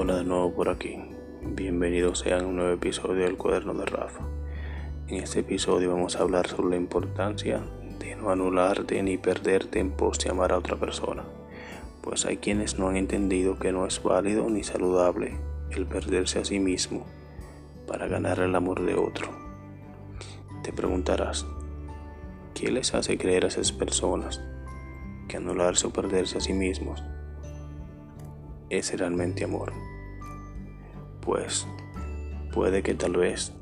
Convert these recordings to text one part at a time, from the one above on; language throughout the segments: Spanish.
Hola de nuevo por aquí. Bienvenidos sean a un nuevo episodio del cuaderno de Rafa. En este episodio vamos a hablar sobre la importancia de no anularte ni perderte en pos de amar a otra persona. Pues hay quienes no han entendido que no es válido ni saludable el perderse a sí mismo para ganar el amor de otro. Te preguntarás, ¿qué les hace creer a esas personas que anularse o perderse a sí mismos es realmente amor? Pues puede que tal vez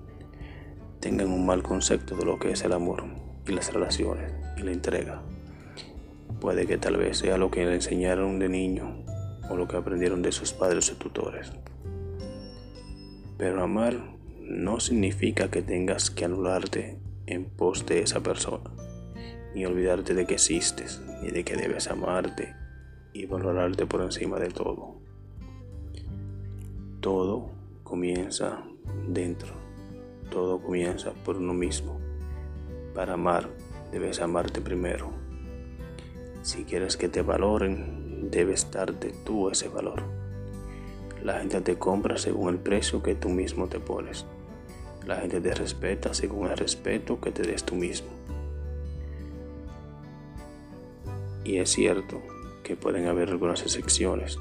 tengan un mal concepto de lo que es el amor y las relaciones y la entrega. Puede que tal vez sea lo que le enseñaron de niño o lo que aprendieron de sus padres o tutores. Pero amar no significa que tengas que anularte en pos de esa persona, ni olvidarte de que existes, ni de que debes amarte y valorarte por encima de todo. Todo comienza dentro, todo comienza por uno mismo. Para amar, debes amarte primero. Si quieres que te valoren, debes darte tú ese valor. La gente te compra según el precio que tú mismo te pones. La gente te respeta según el respeto que te des tú mismo. Y es cierto que pueden haber algunas excepciones.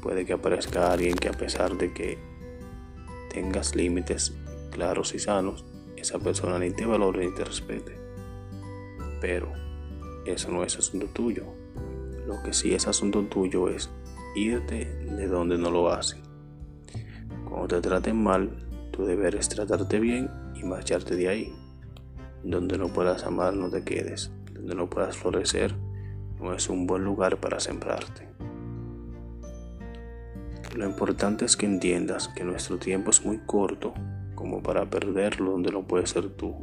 Puede que aparezca alguien que a pesar de que tengas límites claros y sanos, esa persona ni te valore ni te respete. Pero eso no es asunto tuyo. Lo que sí es asunto tuyo es irte de donde no lo hacen. Cuando te traten mal, tu deber es tratarte bien y marcharte de ahí. Donde no puedas amar, no te quedes. Donde no puedas florecer, no es un buen lugar para sembrarte. Lo importante es que entiendas que nuestro tiempo es muy corto como para perderlo donde no puedes ser tú,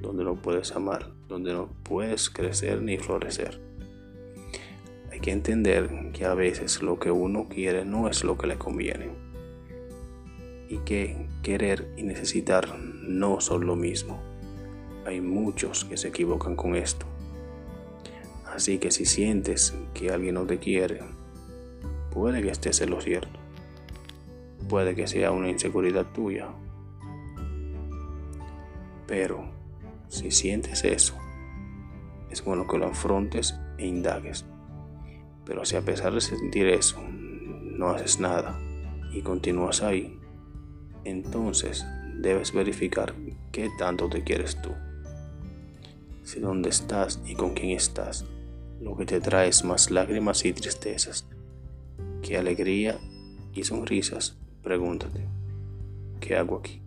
donde no puedes amar, donde no puedes crecer ni florecer. Hay que entender que a veces lo que uno quiere no es lo que le conviene y que querer y necesitar no son lo mismo. Hay muchos que se equivocan con esto. Así que si sientes que alguien no te quiere, puede que estés en lo cierto. Puede que sea una inseguridad tuya. Pero si sientes eso, es bueno que lo afrontes e indagues. Pero si a pesar de sentir eso, no haces nada y continúas ahí, entonces debes verificar qué tanto te quieres tú. Si dónde estás y con quién estás, lo que te trae es más lágrimas y tristezas que alegría y sonrisas, pregúntate, ¿qué hago aquí?